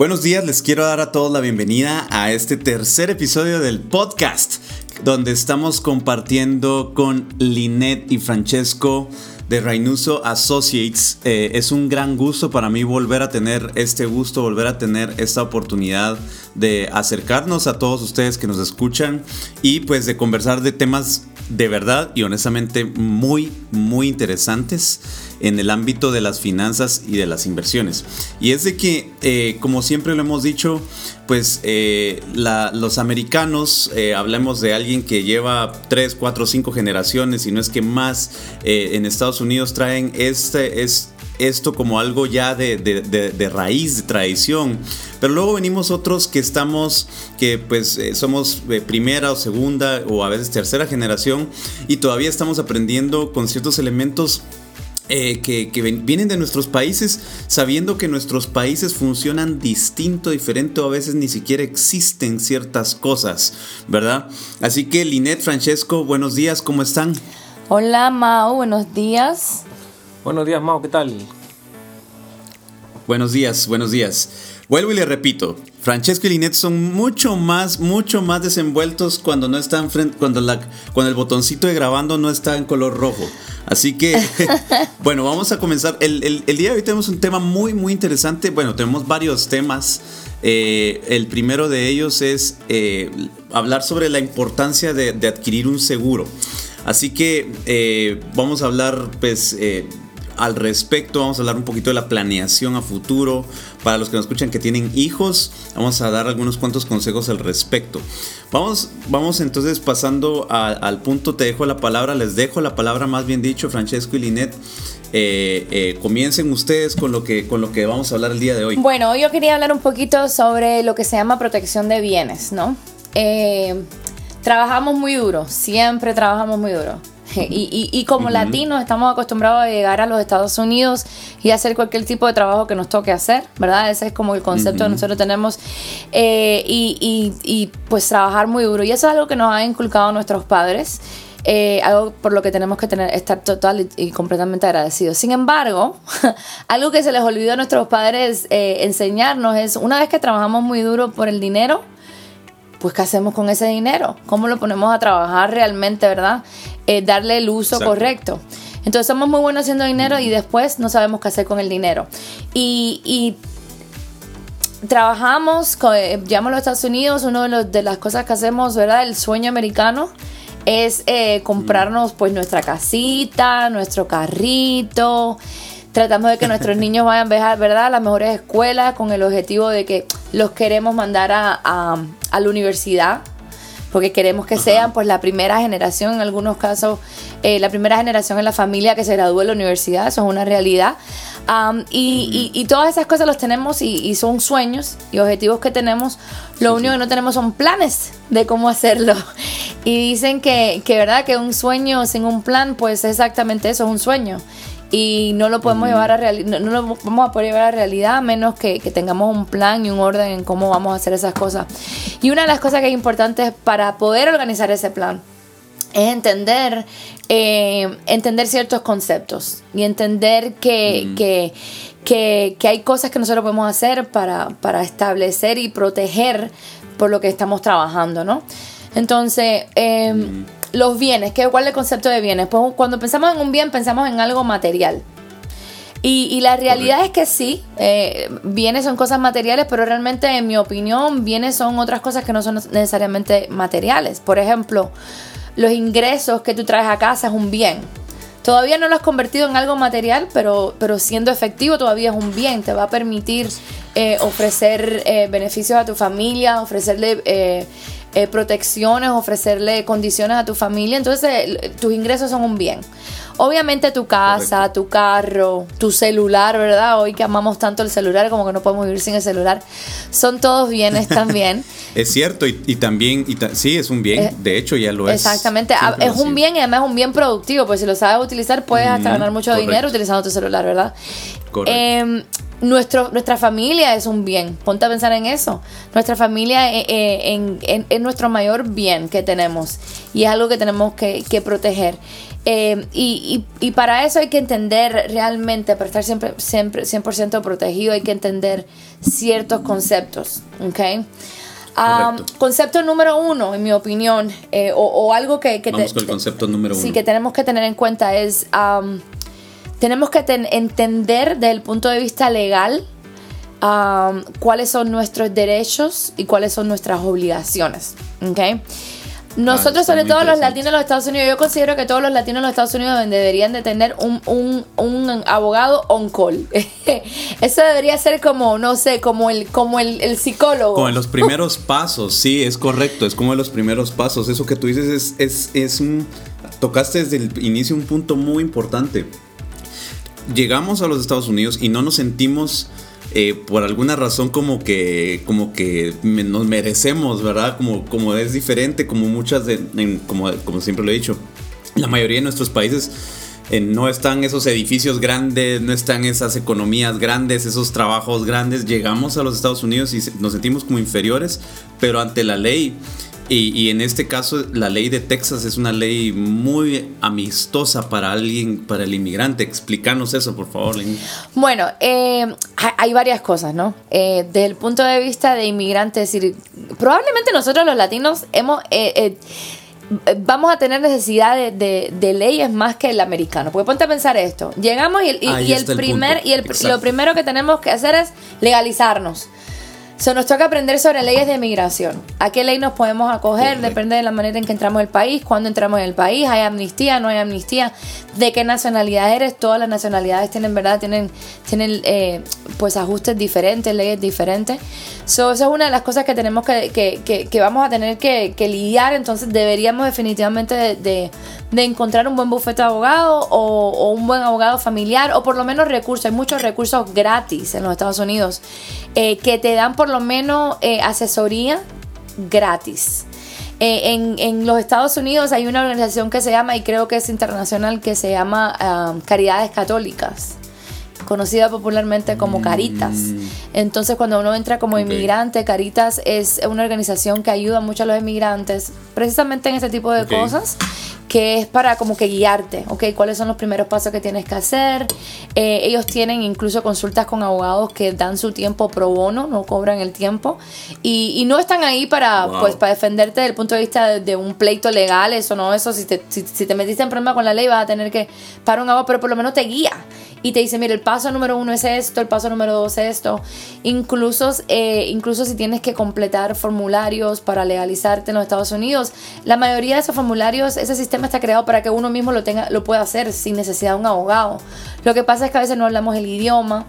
Buenos días, les quiero dar a todos la bienvenida a este tercer episodio del podcast, donde estamos compartiendo con Linet y Francesco de Rainuso Associates. Eh, es un gran gusto para mí volver a tener este gusto, volver a tener esta oportunidad de acercarnos a todos ustedes que nos escuchan y pues de conversar de temas de verdad y honestamente muy, muy interesantes en el ámbito de las finanzas y de las inversiones. Y es de que, eh, como siempre lo hemos dicho, pues eh, los americanos, eh, hablemos de alguien que lleva 3, 4, 5 generaciones, y no es que más en Estados Unidos traen este, es, esto como algo ya de, de, raíz, de tradición. Pero luego venimos otros que estamos, que pues somos primera o segunda o a veces tercera generación y todavía estamos aprendiendo con ciertos elementos eh, que, vienen de nuestros países, sabiendo que nuestros países funcionan distinto, diferente o a veces ni siquiera existen ciertas cosas, ¿verdad? Así que Linet, Francesco, buenos días, ¿cómo están? Hola Mao, buenos días. Buenos días Mao, ¿qué tal? Buenos días, buenos días. Vuelvo y le repito, Francesco y Linet son mucho más, mucho más desenvueltos cuando no están frente, cuando, la, cuando el botoncito de grabando no está en color rojo. Así que, bueno, vamos a comenzar. El, día de hoy tenemos un tema muy, muy interesante. Bueno, tenemos varios temas. Eh, el primero de ellos es eh, hablar sobre la importancia de, adquirir un seguro. Así que eh, vamos a hablar, pues, al respecto. Vamos a hablar un poquito de la planeación a futuro. Para los que nos escuchan que tienen hijos, vamos a dar algunos cuantos consejos al respecto. Vamos, vamos entonces pasando al punto, te dejo la palabra, les dejo la palabra más bien dicho, Francesco y Linet. Eh, eh, comiencen ustedes con lo, que, con lo que vamos a hablar el día de hoy. Bueno, yo quería hablar un poquito sobre lo que se llama protección de bienes, ¿no? Eh, trabajamos muy duro, siempre trabajamos muy duro. Y, como latinos estamos acostumbrados a llegar a los Estados Unidos y hacer cualquier tipo de trabajo que nos toque hacer, ¿verdad? Ese es como el concepto que nosotros tenemos. Eh, y, pues trabajar muy duro. Y eso es algo que nos han inculcado nuestros padres. Eh, algo por lo que tenemos que tener, estar total y, completamente agradecidos. Sin embargo, algo que se les olvidó a nuestros padres eh, enseñarnos es, una vez que trabajamos muy duro por el dinero, pues ¿qué hacemos con ese dinero? ¿Cómo lo ponemos a trabajar realmente, verdad? Eh, darle el uso correcto. Entonces somos muy buenos haciendo dinero y después no sabemos qué hacer con el dinero. Y, trabajamos, con, eh, a los Estados Unidos, una de, de, las cosas que hacemos, ¿verdad? El sueño americano es eh, comprarnos pues nuestra casita, nuestro carrito, Tratamos de que nuestros niños vayan a ¿verdad? a las mejores escuelas con el objetivo de que los queremos mandar a, a, la universidad porque queremos que sean pues la primera generación, en algunos casos eh, la primera generación en la familia que se gradúe en la universidad, eso es una realidad. Y, y, todas esas cosas los tenemos y, son sueños y objetivos que tenemos. Lo único que no tenemos son planes de cómo hacerlo. Y dicen que, que, verdad, que un sueño sin un plan, pues exactamente eso, es un sueño y no lo podemos llevar a realidad, no, lo vamos a poder llevar a realidad a menos que, tengamos un plan y un orden en cómo vamos a hacer esas cosas. Y una de las cosas que es importante para poder organizar ese plan es entender, eh, entender ciertos conceptos y entender que, que, hay cosas que nosotros podemos hacer para, para establecer y proteger por lo que estamos trabajando, ¿no? Entonces, eh, los bienes, ¿qué, ¿cuál es el concepto de bienes? Pues cuando pensamos en un bien, pensamos en algo material. Y, la realidad es que sí, eh, bienes son cosas materiales, pero realmente en mi opinión, bienes son otras cosas que no son necesariamente materiales. Por ejemplo, los ingresos que tú traes a casa es un bien. Todavía no lo has convertido en algo material, pero, pero siendo efectivo todavía es un bien. Te va a permitir eh, ofrecer eh, beneficios a tu familia, ofrecerle eh, protecciones, ofrecerle condiciones a tu familia. Entonces, eh, tus ingresos son un bien. Obviamente tu casa, tu carro, tu celular, ¿verdad? Hoy que amamos tanto el celular como que no podemos vivir sin el celular, son todos bienes también. es cierto, y, también, y sí, es un bien, eh, de hecho ya lo es. Exactamente, es un bien y además es un bien productivo, pues si lo sabes utilizar puedes hasta ganar mucho dinero utilizando tu celular, ¿verdad? Correcto. Em, nuestro, nuestra familia es un bien. Ponte a pensar en eso. Nuestra familia es, eh, eh, nuestro mayor bien que tenemos y es algo que tenemos que, proteger. Eh, y, y, para eso hay que entender realmente, para estar siempre, siempre 100% protegido, hay que entender ciertos conceptos. ¿ok? concepto número uno, en mi opinión, eh, o, algo que... que Vamos con el concepto número uno. Sí, que tenemos que tener en cuenta es, tenemos que entender desde el punto de vista legal cuáles son nuestros derechos y cuáles son nuestras obligaciones. ¿okay? Nosotros, sobre todo los latinos de los Estados Unidos, yo considero que todos los latinos de los Estados Unidos deberían de tener un, un, un abogado on call. Eso debería ser como, no sé, como el, como el, el, psicólogo. Como en los primeros pasos, sí, es correcto, es como en los primeros pasos. Eso que tú dices es, es, es un... Tocaste desde el inicio un punto muy importante. Llegamos a los Estados Unidos y no nos sentimos eh, por alguna razón como que, como que nos merecemos, ¿verdad? Como, como es diferente, como muchas, de, como, como siempre lo he dicho, la mayoría de nuestros países eh, no están esos edificios grandes, no están esas economías grandes, esos trabajos grandes. Llegamos a los Estados Unidos y nos sentimos como inferiores, pero ante la ley y, en este caso, la ley de Texas es una ley muy amistosa para alguien, para el inmigrante. Explícanos eso, por favor. Bueno, eh, hay varias cosas, ¿no? Eh, desde el punto de vista de inmigrantes, decir, probablemente nosotros los latinos hemos... Eh, vamos a tener necesidad de, leyes más que el americano. Porque ponte a pensar esto. Llegamos y, el, primer, y el, lo primero que tenemos que hacer es legalizarnos. So, nos toca aprender sobre leyes de migración. ¿A qué ley nos podemos acoger? Depende de la manera en que entramos al país, cuándo entramos en el país, hay amnistía, no hay amnistía, de qué nacionalidad eres. Todas las nacionalidades tienen, ¿verdad? Tienen, tienen eh, pues ajustes diferentes, leyes diferentes. So, esa es una de las cosas que tenemos que, que, que, vamos a tener que, lidiar. Entonces deberíamos definitivamente de, de, encontrar un buen bufete de abogado o, o, un buen abogado familiar o por lo menos recursos. Hay muchos recursos gratis en los Estados Unidos eh, que te dan por lo menos eh, asesoría gratis. Eh, en, los Estados Unidos hay una organización que se llama, y creo que es internacional, que se llama ah, Caridades Católicas conocida popularmente como mm. Caritas. Entonces, cuando uno entra como inmigrante, Caritas es una organización que ayuda mucho a los inmigrantes precisamente en este tipo de cosas que es para como que guiarte, ¿ok? ¿Cuáles son los primeros pasos que tienes que hacer? Eh, ellos tienen incluso consultas con abogados que dan su tiempo pro bono, no cobran el tiempo, y, no están ahí para, pues, para defenderte desde el punto de vista de, un pleito legal, eso no, eso, si te, si, te metiste en problema con la ley vas a tener que parar un abogado, pero por lo menos te guía y te dice, mire, el paso número uno es esto, el paso número dos es esto. Incluso, eh, incluso si tienes que completar formularios para legalizarte en los Estados Unidos, la mayoría de esos formularios, ese sistema está creado para que uno mismo lo, tenga, lo pueda hacer sin necesidad de un abogado. Lo que pasa es que a veces no hablamos el idioma.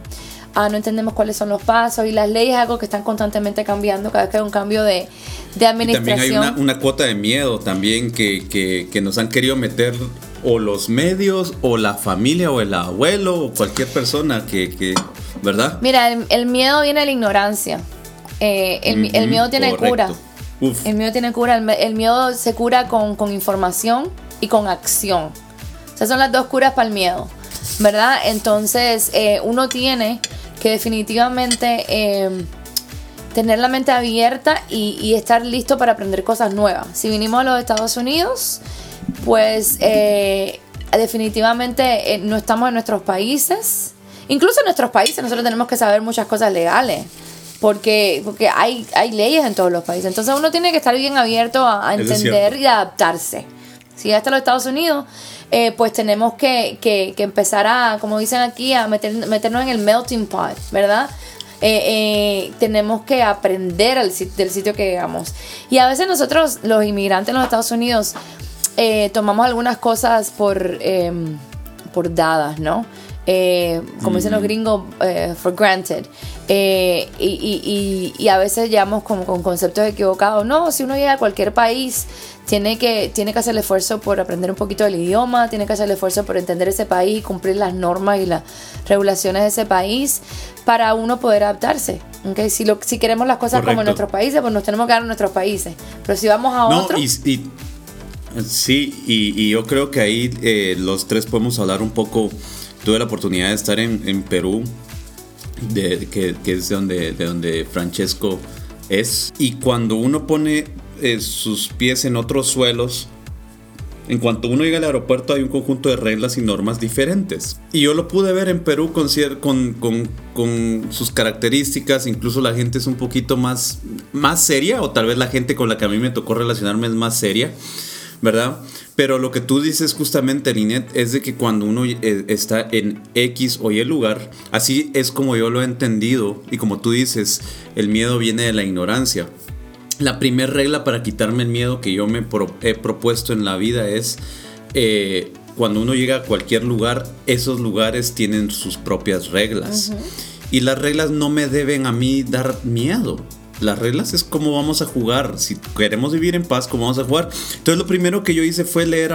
Ah, no entendemos cuáles son los pasos y las leyes es algo que están constantemente cambiando cada vez que hay un cambio de, de administración. también hay una, cuota de miedo también que, que, que nos han querido meter o los medios o la familia o el abuelo o cualquier persona que, ¿verdad? Mira, el, miedo viene de la ignorancia. Eh, el, miedo tiene cura. El miedo tiene cura. El, miedo se cura con, información y con acción. O sea, son las dos curas para el miedo, ¿verdad? Entonces, eh, uno tiene que definitivamente em, tener la mente abierta y, y estar listo para aprender cosas nuevas. Si vinimos a los Estados Unidos, pues eh, definitivamente eh, no estamos en nuestros países. Incluso en nuestros países nosotros tenemos que saber muchas cosas legales. Porque, porque hay, hay leyes en todos los países. Entonces uno tiene que estar bien abierto a, entender y adaptarse. Si ya está en los Estados Unidos, eh, pues tenemos que, que, que, empezar a, como dicen aquí, a meter, meternos en el melting pot, ¿verdad? Tenemos que aprender del sitio que llegamos. Y a veces nosotros, los inmigrantes en los Estados Unidos, eh, tomamos algunas cosas por, em, por dadas, ¿no? Eh, como dicen los gringos, eh, for granted. Y, y, y, a veces llevamos como con conceptos equivocados. No, si uno llega a cualquier país, tiene que, tiene que hacer el esfuerzo por aprender un poquito del idioma, tiene que hacer el esfuerzo por entender ese país y cumplir las normas y las regulaciones de ese país para uno poder adaptarse. ¿okay? Si, lo, si queremos las cosas como en nuestros países, pues nos tenemos que dar en nuestros países. Pero si vamos a no, Sí, y, yo creo que ahí eh, los tres podemos hablar un poco. Tuve la oportunidad de estar en, Perú, de, que, es de donde, de donde Francesco es. Y cuando uno pone eh, sus pies en otros suelos, en cuanto uno llega al aeropuerto hay un conjunto de reglas y normas diferentes. Y yo lo pude ver en Perú con, con, sus características, incluso la gente es un poquito más, más seria, o tal vez la gente con la que a mí me tocó relacionarme es más seria, ¿verdad? Pero lo que tú dices justamente, Linet, es de que cuando uno eh, está en X o Y lugar, así es como yo lo he entendido, y como tú dices, el miedo viene de la ignorancia. La primera regla para quitarme el miedo que yo me he propuesto en la vida es eh, cuando uno llega a cualquier lugar, esos lugares tienen sus propias reglas. Y las reglas no me deben a mí dar miedo las reglas es cómo vamos a jugar. Si queremos vivir en paz, cómo vamos a jugar. Entonces lo primero que yo hice fue leer,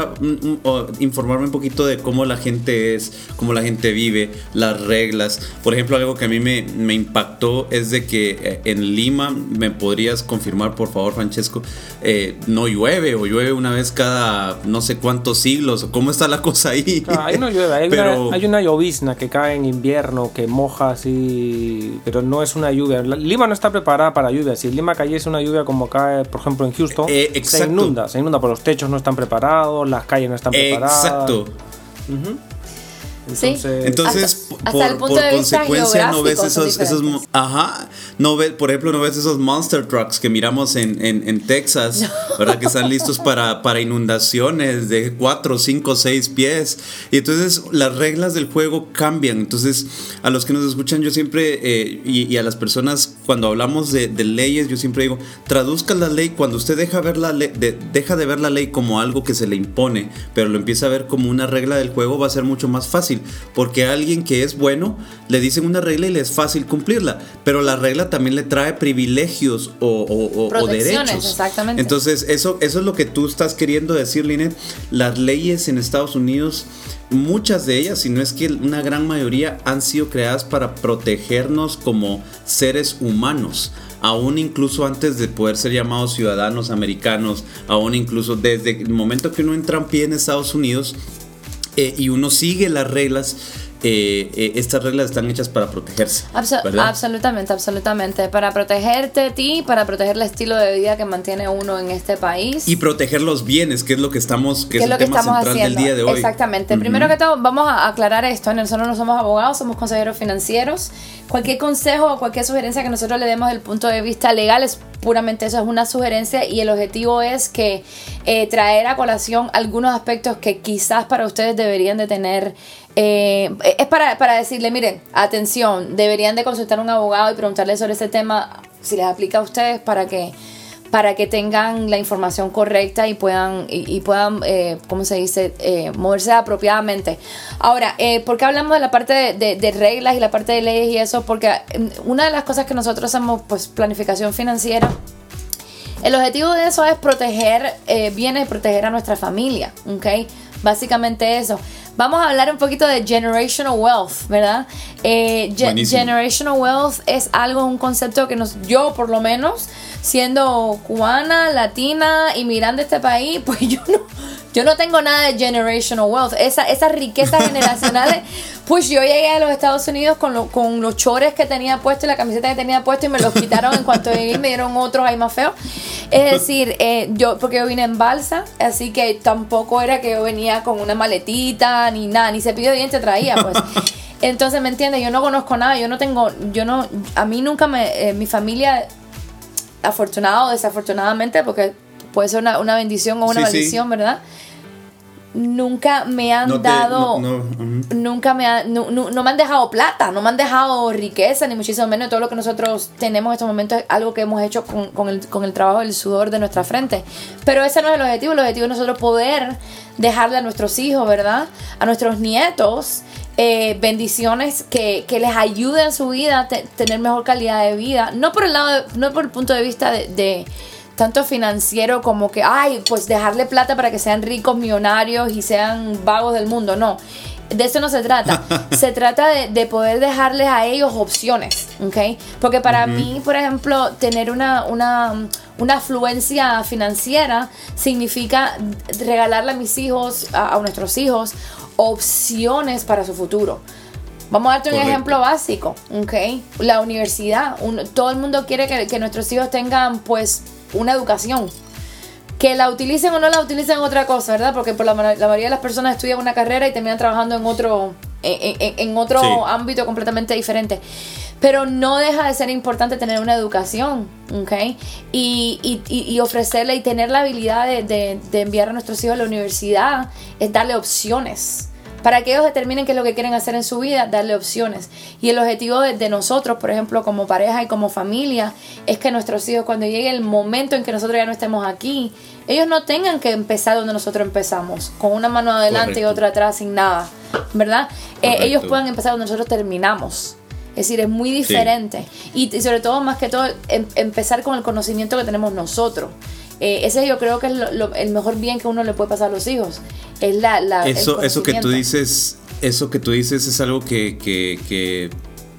informarme un poquito de cómo la gente es, cómo la gente vive, las reglas. Por ejemplo, algo que a mí me, me impactó es de que eh, en Lima, me podrías confirmar por favor, Francesco, eh, no llueve o llueve una vez cada no sé cuántos siglos. ¿Cómo está la cosa ahí? ahí no llueve, hay, una, hay una llovizna que cae en invierno, que moja así, pero no es una lluvia. Lima no está preparada para lluvia. Si Lima cayese una lluvia como cae, por ejemplo, en Houston, eh, se inunda, se inunda, porque los techos no están preparados, las calles no están preparadas. Exacto. Entonces, por, consecuencia no ves esos, ajá, no ves, por ejemplo, no ves esos monster trucks que miramos en, en, Texas, ¿verdad? Que están listos para, para inundaciones de 4, 5, 6 pies. Y entonces las reglas del juego cambian. Entonces, a los que nos escuchan, yo siempre, eh, y, a las personas, cuando hablamos de, leyes, yo siempre digo, traduzca la ley, cuando usted deja, ver la de, deja de ver la ley como algo que se le impone, pero lo empieza a ver como una regla del juego, va a ser mucho más fácil porque a alguien que es bueno le dicen una regla y le es fácil cumplirla, pero la regla también le trae privilegios o, derechos. Exactamente. Entonces, eso, eso es lo que tú estás queriendo decir, Linet. Las leyes en Estados Unidos, muchas de ellas, si no es que una gran mayoría, han sido creadas para protegernos como seres humanos aún incluso antes de poder ser llamados ciudadanos americanos, aún incluso desde el momento que uno entra en pie en Estados Unidos, eh, y uno sigue las reglas, eh, eh, estas reglas están hechas para protegerse. absolutamente, absolutamente. Para protegerte a ti, para proteger el estilo de vida que mantiene uno en este país. Y proteger los bienes, que es lo que estamos, que es, el tema central del día de hoy. Exactamente. Primero que todo, vamos a aclarar esto. Nosotros no somos abogados, somos consejeros financieros. Cualquier consejo o cualquier sugerencia que nosotros le demos del punto de vista legal es puramente eso, es una sugerencia y el objetivo es que eh, traer a colación algunos aspectos que quizás para ustedes deberían de tener eh, es para, para, decirle, miren, atención, deberían de consultar a un abogado y preguntarle sobre este tema si les aplica a ustedes para que para que tengan la información correcta y puedan, y, puedan eh, ¿cómo se dice?, eh, moverse apropiadamente. Ahora, eh, ¿por qué hablamos de la parte de, de, reglas y la parte de leyes y eso? Porque mm, una de las cosas que nosotros hacemos, pues planificación financiera, el objetivo de eso es proteger bienes, proteger a nuestra familia, ¿ok? Básicamente eso. Vamos a hablar un poquito de generational wealth, ¿verdad? Eh, generational wealth es algo, un concepto que nos, yo por lo menos, siendo cubana, latina y mirando este país, pues yo no, yo no tengo nada de generational wealth. Esa, esas riquezas generacionales, pues yo llegué a los Estados Unidos con, con los chores que tenía puesto y la camiseta que tenía puesto y me los quitaron en cuanto llegué y me dieron otros ahí más feos. Es decir, eh, yo, porque yo vine en balsa, así que tampoco era que yo venía con una maletita ni nada, ni cepillo de dientes traía, pues. Entonces, ¿me entiendes? Yo no conozco nada, yo no tengo, yo no, a mí nunca me, eh, mi familia, afortunado o desafortunadamente, porque puede ser una, bendición o una maldición, ¿verdad? nunca me han dado, nunca me no, no, me han dejado plata, no me han dejado riqueza, ni muchísimo menos todo lo que nosotros tenemos en estos momentos es algo que hemos hecho con, con, el, con el trabajo del sudor de nuestra frente. Pero ese no es el objetivo, el objetivo es nosotros poder dejarle a nuestros hijos, ¿verdad? A nuestros nietos. Eh, bendiciones que, que, les ayuden en su vida a tener mejor calidad de vida. No por el lado, no por el punto de vista de tanto financiero como que, ay, pues dejarle plata para que sean ricos, millonarios y sean vagos del mundo. No, de eso no se trata. se trata de, poder dejarles a ellos opciones, ¿ok? Porque para mí, por ejemplo, tener una, una, una, afluencia financiera significa regalarle a mis hijos, a, nuestros hijos, opciones para su futuro. Vamos a darte un ejemplo básico, ¿ok? La universidad. todo el mundo quiere que, que nuestros hijos tengan, pues, una educación. Que la utilicen o no la utilicen otra cosa, ¿verdad? Porque por la, la mayoría de las personas estudian una carrera y terminan trabajando en otro, en, otro ámbito completamente diferente. Pero no deja de ser importante tener una educación, ¿ok? Y, y, ofrecerle y tener la habilidad de, de enviar a nuestros hijos a la universidad es darle opciones para que ellos determinen qué es lo que quieren hacer en su vida, darle opciones. Y el objetivo de, nosotros, por ejemplo, como pareja y como familia, es que nuestros hijos, cuando llegue el momento en que nosotros ya no estemos aquí, ellos no tengan que empezar donde nosotros empezamos, con una mano adelante y otra atrás sin nada, ¿verdad? Eh, ellos puedan empezar donde nosotros terminamos. Es decir, es muy diferente. Y, sobre todo, más que todo, em, empezar con el conocimiento que tenemos nosotros. Eh, ese yo creo que es el mejor bien que uno le puede pasar a los hijos. Es la, la eso, eso que tú dices, eso que tú dices es algo que, que,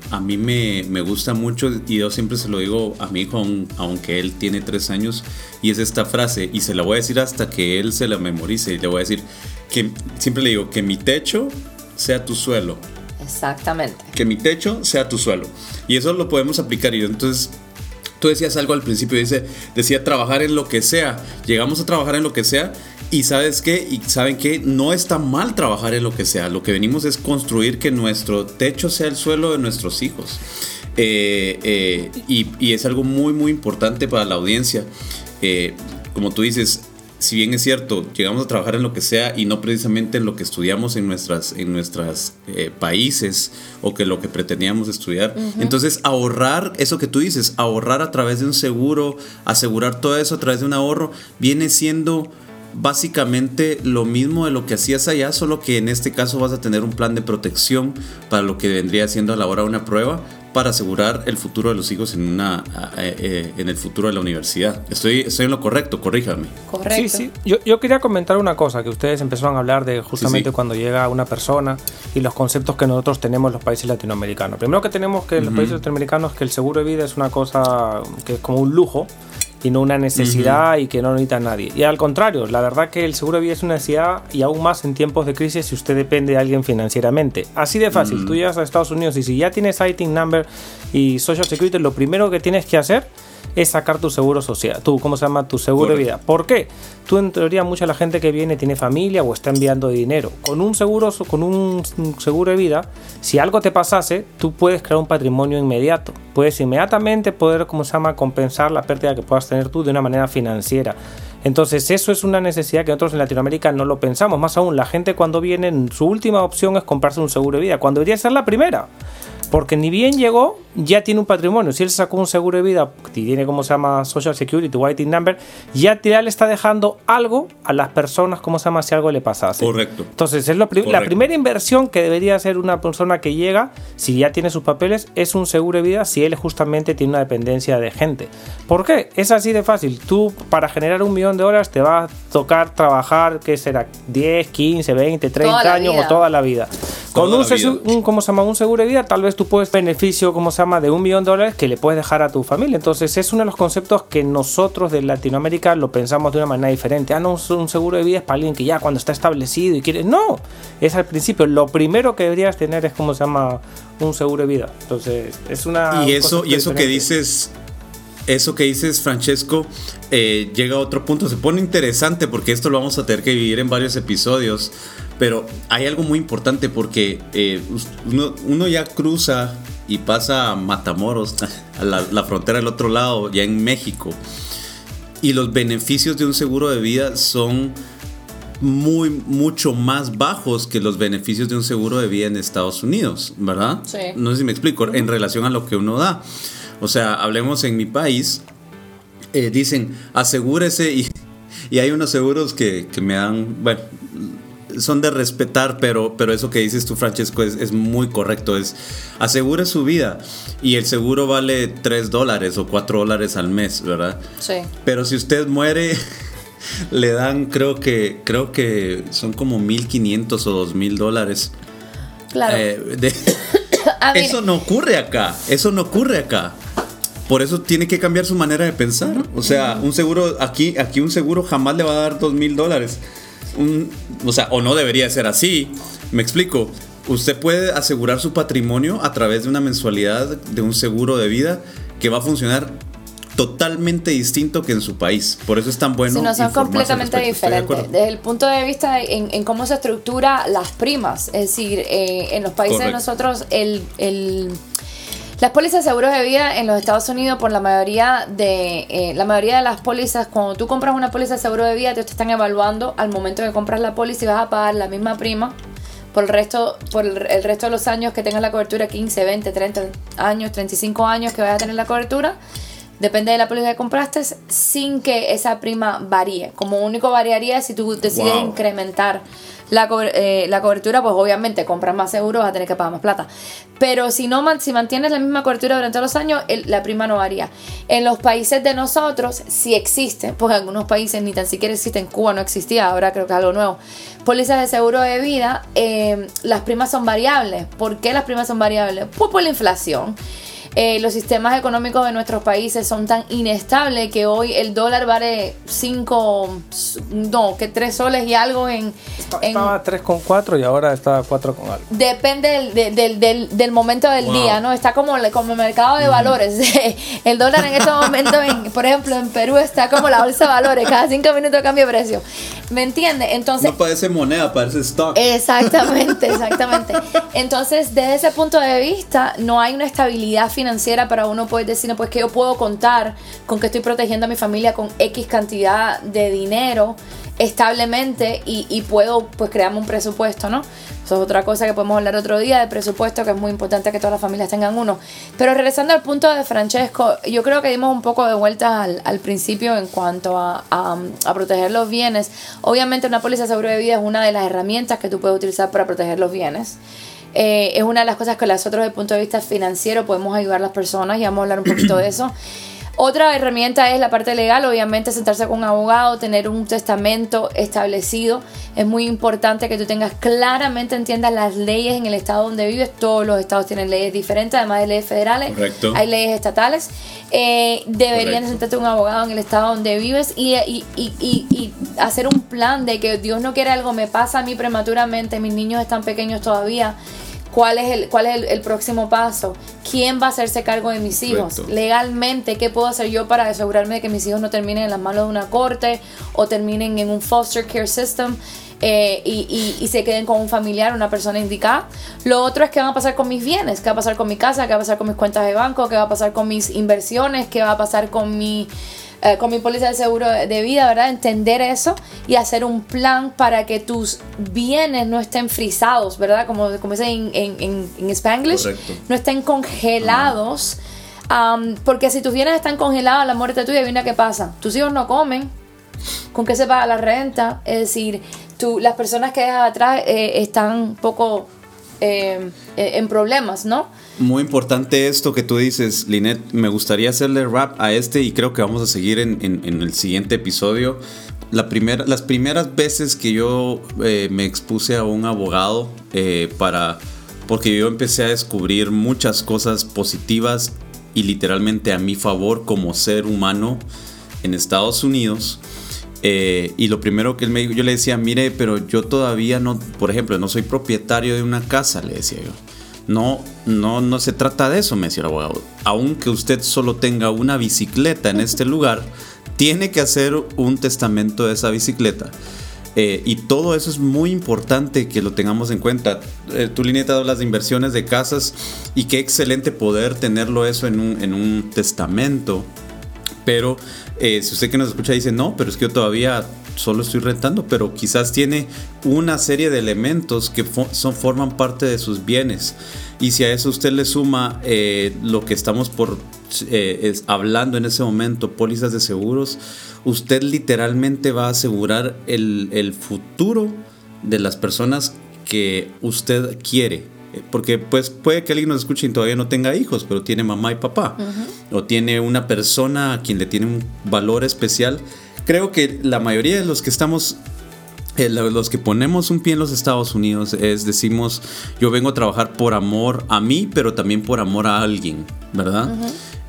a mí me, me, gusta mucho y yo siempre se lo digo a mi hijo, aunque él tiene tres años, y es esta frase, y se la voy a decir hasta que él se la memorice, y le voy a decir que siempre le digo que mi techo sea tu suelo. Exactamente. Que mi techo sea tu suelo. Y eso lo podemos aplicar. Y entonces Tú decías algo al principio, dice, decía trabajar en lo que sea. Llegamos a trabajar en lo que sea y sabes qué, y saben que no está mal trabajar en lo que sea. Lo que venimos es construir que nuestro techo sea el suelo de nuestros hijos. Eh, eh, y, es algo muy, muy importante para la audiencia. Eh, como tú dices, si bien es cierto, llegamos a trabajar en lo que sea y no precisamente en lo que estudiamos en nuestras, en nuestras eh, países o que lo que pretendíamos estudiar. Entonces, ahorrar, eso que tú dices, ahorrar a través de un seguro, asegurar todo eso a través de un ahorro, viene siendo básicamente lo mismo de lo que hacías allá, solo que en este caso vas a tener un plan de protección para lo que vendría siendo a la hora de una prueba, para asegurar el futuro de los hijos en, una, eh, eh, en el futuro de la universidad. Estoy, estoy en lo correcto, corríjame. Correcto. Sí, sí. Yo, yo, quería comentar una cosa que ustedes empezaron a hablar de justamente cuando llega una persona y los conceptos que nosotros tenemos en los países latinoamericanos. Primero que tenemos que en los países latinoamericanos que el seguro de vida es una cosa que es como un lujo y no una necesidad y que no necesita nadie. Y al contrario, la verdad que el seguro de vida es una necesidad y aún más en tiempos de crisis si usted depende de alguien financieramente. Así de fácil, tú llegas a Estados Unidos y si ya tienes ITIN number y Social Security, lo primero que tienes que hacer es sacar tu seguro social, tu, ¿cómo se llama? Tu seguro de vida. ¿Por qué? Tú en teoría mucha la gente que viene tiene familia o está enviando dinero. Con un seguro, con un seguro de vida, si algo te pasase, tú puedes crear un patrimonio inmediato. Puedes inmediatamente poder, ¿cómo se llama?, compensar la pérdida que puedas tener tú de una manera financiera. Entonces eso es una necesidad que nosotros en Latinoamérica no lo pensamos. Más aún, la gente cuando viene, su última opción es comprarse un seguro de vida, cuando debería ser la primera. Porque ni bien llegó, ya tiene un patrimonio. Si él sacó un seguro de vida, tiene como se llama Social Security, White Number, ya, le está dejando algo a las personas, como se llama, si algo le pasase. Correcto. Entonces, es la primera inversión que debería hacer una persona que llega, si ya tiene sus papeles, es un seguro de vida si él justamente tiene una dependencia de gente. ¿Por qué? Es así de fácil. Tú, para generar un millón de horas, te va a tocar trabajar, ¿qué será? 10, 15, 20, 30 años o toda la vida. Con un, un, se llama? un seguro de vida, tal vez tú puedes beneficio, como se llama, de un millón de dólares que le puedes dejar a tu familia. Entonces es uno de los conceptos que nosotros de Latinoamérica lo pensamos de una manera diferente. Ah, no, un seguro de vida es para alguien que ya cuando está establecido y quiere... No, es al principio. Lo primero que deberías tener es, como se llama, un seguro de vida. Entonces es una... Y eso, y eso que dices eso que dices, Francesco, eh, llega a otro punto. Se pone interesante porque esto lo vamos a tener que vivir en varios episodios. Pero hay algo muy importante porque eh, uno, ya cruza y pasa a Matamoros, a la, frontera del otro lado, ya en México. Y los beneficios de un seguro de vida son muy, mucho más bajos que los beneficios de un seguro de vida en Estados Unidos, ¿verdad? Sí. No sé si me explico, en relación a lo que uno da. O sea, hablemos en mi país, eh, dicen, asegúrese y, y, hay unos seguros que, que me dan, bueno, son de respetar, pero, pero eso que dices tú, Francesco, es, muy correcto. Es asegure su vida y el seguro vale 3 dólares o 4 dólares al mes, ¿verdad? Sí. Pero si usted muere, le dan, creo que, creo que son como 1.500 o 2.000 dólares. Claro. Eh, eso no ocurre acá. Eso no ocurre acá. Por eso tiene que cambiar su manera de pensar. O sea, un seguro, aquí, aquí un seguro jamás le va a dar dos mil dólares o sea, o no debería ser así. Me explico. Usted puede asegurar su patrimonio a través de una mensualidad de un seguro de vida que va a funcionar totalmente distinto que en su país. Por eso es tan bueno. Sí, no, son completamente diferentes. Desde el punto de vista en, cómo se estructura las primas. Es decir, eh, en los países de nosotros, el, el las pólizas de seguros de vida en los Estados Unidos, por la mayoría de eh, la mayoría de las pólizas, cuando tú compras una póliza de seguro de vida, te están evaluando al momento de compras la póliza y vas a pagar la misma prima por el resto por el resto de los años que tengas la cobertura, 15, 20, 30 años, 35 años que vayas a tener la cobertura. Depende de la póliza que compraste, sin que esa prima varíe. Como único variaría si tú decides incrementar la, eh, la cobertura, pues obviamente compras más seguro, vas a tener que pagar más plata. Pero si no si mantienes la misma cobertura durante los años, la prima no varía. En los países de nosotros sí existe, porque en algunos países ni tan siquiera existe, en Cuba no existía, ahora creo que es algo nuevo. Pólizas de seguro de vida, eh, las primas son variables. ¿Por qué las primas son variables? Pues por la inflación. Eh, los sistemas económicos de nuestros países son tan inestables que hoy el dólar vale 5, no, que 3 soles y algo en... Estaba 3,4 y ahora está 4 con algo. Depende del, del, del, momento del día, ¿no? Está como, como el mercado de valores. el dólar en este momento, por ejemplo, en Perú está como la bolsa de valores, cada 5 minutos cambia de precio. ¿Me entiendes? Entonces... No parece moneda, parece stock. Exactamente, exactamente. Entonces, desde ese punto de vista, no hay una estabilidad financiera financiera para uno poder decir, pues que yo puedo contar con que estoy protegiendo a mi familia con X cantidad de dinero establemente y, puedo pues crearme un presupuesto, ¿no? Eso es otra cosa que podemos hablar otro día de presupuesto, que es muy importante que todas las familias tengan uno. Pero regresando al punto de Francesco, yo creo que dimos un poco de vuelta al, principio en cuanto a, proteger los bienes. Obviamente una póliza de seguro vida es una de las herramientas que tú puedes utilizar para proteger los bienes. Eh, es una de las cosas que nosotros desde el punto de vista financiero podemos ayudar a las personas y vamos a hablar un poquito de eso. Otra herramienta es la parte legal, obviamente sentarse con un abogado, tener un testamento establecido. Es muy importante que tú tengas claramente, entiendas las leyes en el estado donde vives. Todos los estados tienen leyes diferentes, además de leyes federales. Hay leyes estatales. Eh, deberían sentarte con un abogado en el estado donde vives y, y, y, y, hacer un plan de que Dios no quiere algo, me pasa a mí prematuramente, mis niños están pequeños todavía ¿Cuál es, el, cuál es el, próximo paso? ¿Quién va a hacerse cargo de mis hijos? Legalmente, ¿qué puedo hacer yo para asegurarme de que mis hijos no terminen en las manos de una corte o terminen en un foster care system? Eh, y, y, se queden con un familiar, una persona indicada. Lo otro es qué va a pasar con mis bienes, qué va a pasar con mi casa, qué va a pasar con mis cuentas de banco, qué va a pasar con mis inversiones, qué va a pasar con mi eh, con mi póliza de seguro de vida, ¿verdad? Entender eso y hacer un plan para que tus bienes no estén frisados, ¿verdad? Como, como dicen en, en, en, Spanglish, no estén congelados. porque si tus bienes están congelados a la muerte tuya, viene qué pasa. Tus hijos no comen, ¿con qué se paga la renta? Es decir, tú, las personas que dejas atrás eh, están poco eh, en problemas, ¿no? Muy importante esto que tú dices, Linet. Me gustaría hacerle rap a este y creo que vamos a seguir en, el siguiente episodio. La primera, las primeras veces que yo eh, me expuse a un abogado eh, para... Porque yo empecé a descubrir muchas cosas positivas y literalmente a mi favor como ser humano en Estados Unidos. Eh, y lo primero que él me dijo, yo le decía, mire, pero yo todavía no, por ejemplo, no soy propietario de una casa, le decía yo. No, no, no se trata de eso, me decía el abogado. Aunque usted solo tenga una bicicleta en este lugar, tiene que hacer un testamento de esa bicicleta. Eh, y todo eso es muy importante que lo tengamos en cuenta. Eh, tú, Lineta, hablas de inversiones de casas y qué excelente poder tenerlo eso en un, en un testamento. Pero eh, si usted que nos escucha dice, no, pero es que yo todavía solo estoy rentando, pero quizás tiene una serie de elementos que son, forman parte de sus bienes. Y si a eso usted le suma eh, lo que estamos por eh, hablando en ese momento, pólizas de seguros, usted literalmente va a asegurar el, el futuro de las personas que usted quiere porque pues puede que alguien nos escuche y todavía no tenga hijos, pero tiene mamá y papá, o tiene una persona a quien le tiene un valor especial. Creo que la mayoría de los que estamos eh, los que ponemos un pie en los Estados Unidos es decimos yo vengo a trabajar por amor a mí pero también por amor a alguien verdad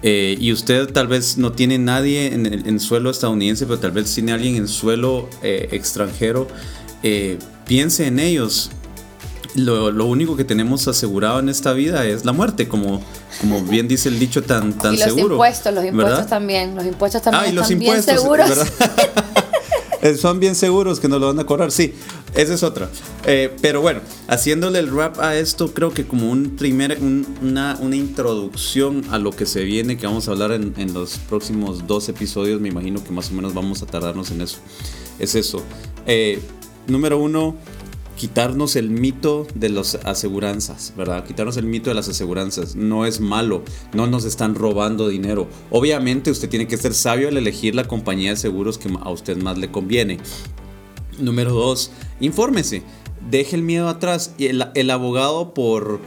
eh, y usted tal vez no tiene nadie en el suelo estadounidense pero tal vez tiene alguien en suelo eh, extranjero. Piense en ellos lo, único que tenemos asegurado en esta vida es la muerte, como, como bien dice el dicho tan, tan y los seguro. Impuestos, los impuestos también, los impuestos también ah, y los impuestos, bien seguros. Son bien seguros que nos lo van a cobrar, sí. Esa es otra. Eh, pero bueno, haciéndole el rap a esto, creo que como un primer, una, una, introducción a lo que se viene, que vamos a hablar en, en, los próximos dos episodios, me imagino que más o menos vamos a tardarnos en eso. Es eso. Eh, número uno, quitarnos el mito de las aseguranzas, ¿verdad? Quitarnos el mito de las aseguranzas. No es malo, no nos están robando dinero. Obviamente usted tiene que ser sabio al elegir la compañía de seguros que a usted más le conviene. Número dos, infórmese. Deje el miedo atrás. Y el, abogado, por,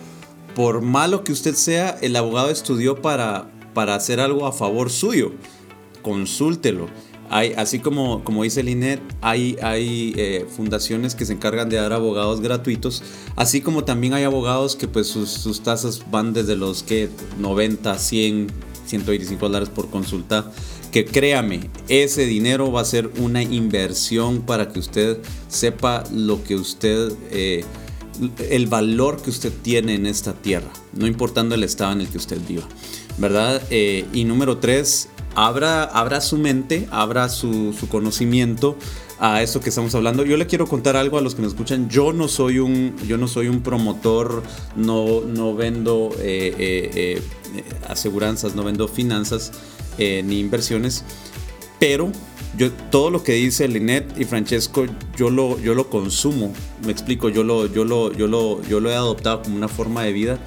por malo que usted sea, el abogado estudió para, para hacer algo a favor suyo. Consúltelo así como, como dice Linet, hay, hay eh, fundaciones que se encargan de dar abogados gratuitos, así como también hay abogados que pues sus, tasas van desde los que 90, 100, 125 dólares por consulta. Que créame, ese dinero va a ser una inversión para que usted sepa lo que usted... Eh, el valor que usted tiene en esta tierra, no importando el estado en el que usted viva, ¿verdad? Eh, y número tres, abra, su mente, abra su, conocimiento a esto que estamos hablando. Yo le quiero contar algo a los que nos escuchan. Yo no soy un, yo no soy un promotor, no, no vendo eh, eh, eh, aseguranzas, no vendo finanzas ni inversiones, pero yo, todo lo que dice Linet y Francesco, yo lo, yo lo consumo. Me explico, yo lo, yo, lo, yo, lo, yo lo he adoptado como una forma de vida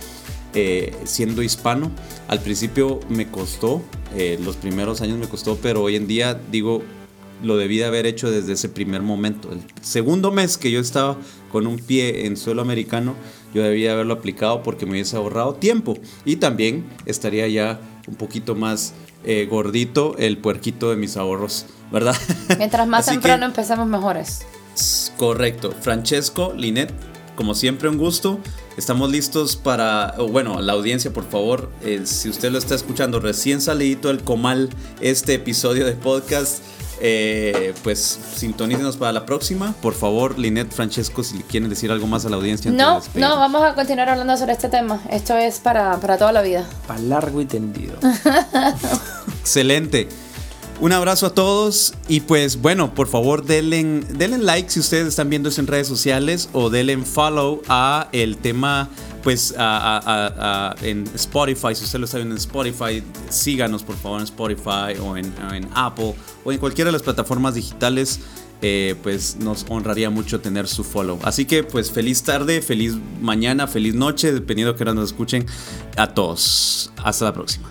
eh, siendo hispano. Al principio me costó, eh, los primeros años me costó, pero hoy en día digo, lo debí de haber hecho desde ese primer momento. El segundo mes que yo estaba con un pie en suelo americano, yo debía haberlo aplicado porque me hubiese ahorrado tiempo y también estaría ya un poquito más eh, gordito el puerquito de mis ahorros, ¿verdad? Mientras más temprano empecemos mejores. Correcto. Francesco, Linet, como siempre un gusto. Estamos listos para, bueno, la audiencia, por favor, eh, si usted lo está escuchando recién salidito el comal, este episodio de podcast, eh, pues sintonícenos para la próxima. Por favor, Linet, Francesco, si quieren decir algo más a la audiencia. No, no, vamos a continuar hablando sobre este tema. Esto es para, para toda la vida. Para largo y tendido. Excelente. Un abrazo a todos y pues bueno, por favor denle, like si ustedes están viendo eso en redes sociales o denle follow a el tema pues en Spotify, si usted lo está viendo en Spotify, síganos por favor en Spotify o en, Apple o en cualquiera de las plataformas digitales. Eh, pues nos honraría mucho tener su follow. Así que pues feliz tarde, feliz mañana, feliz noche, dependiendo de que nos escuchen a todos. Hasta la próxima.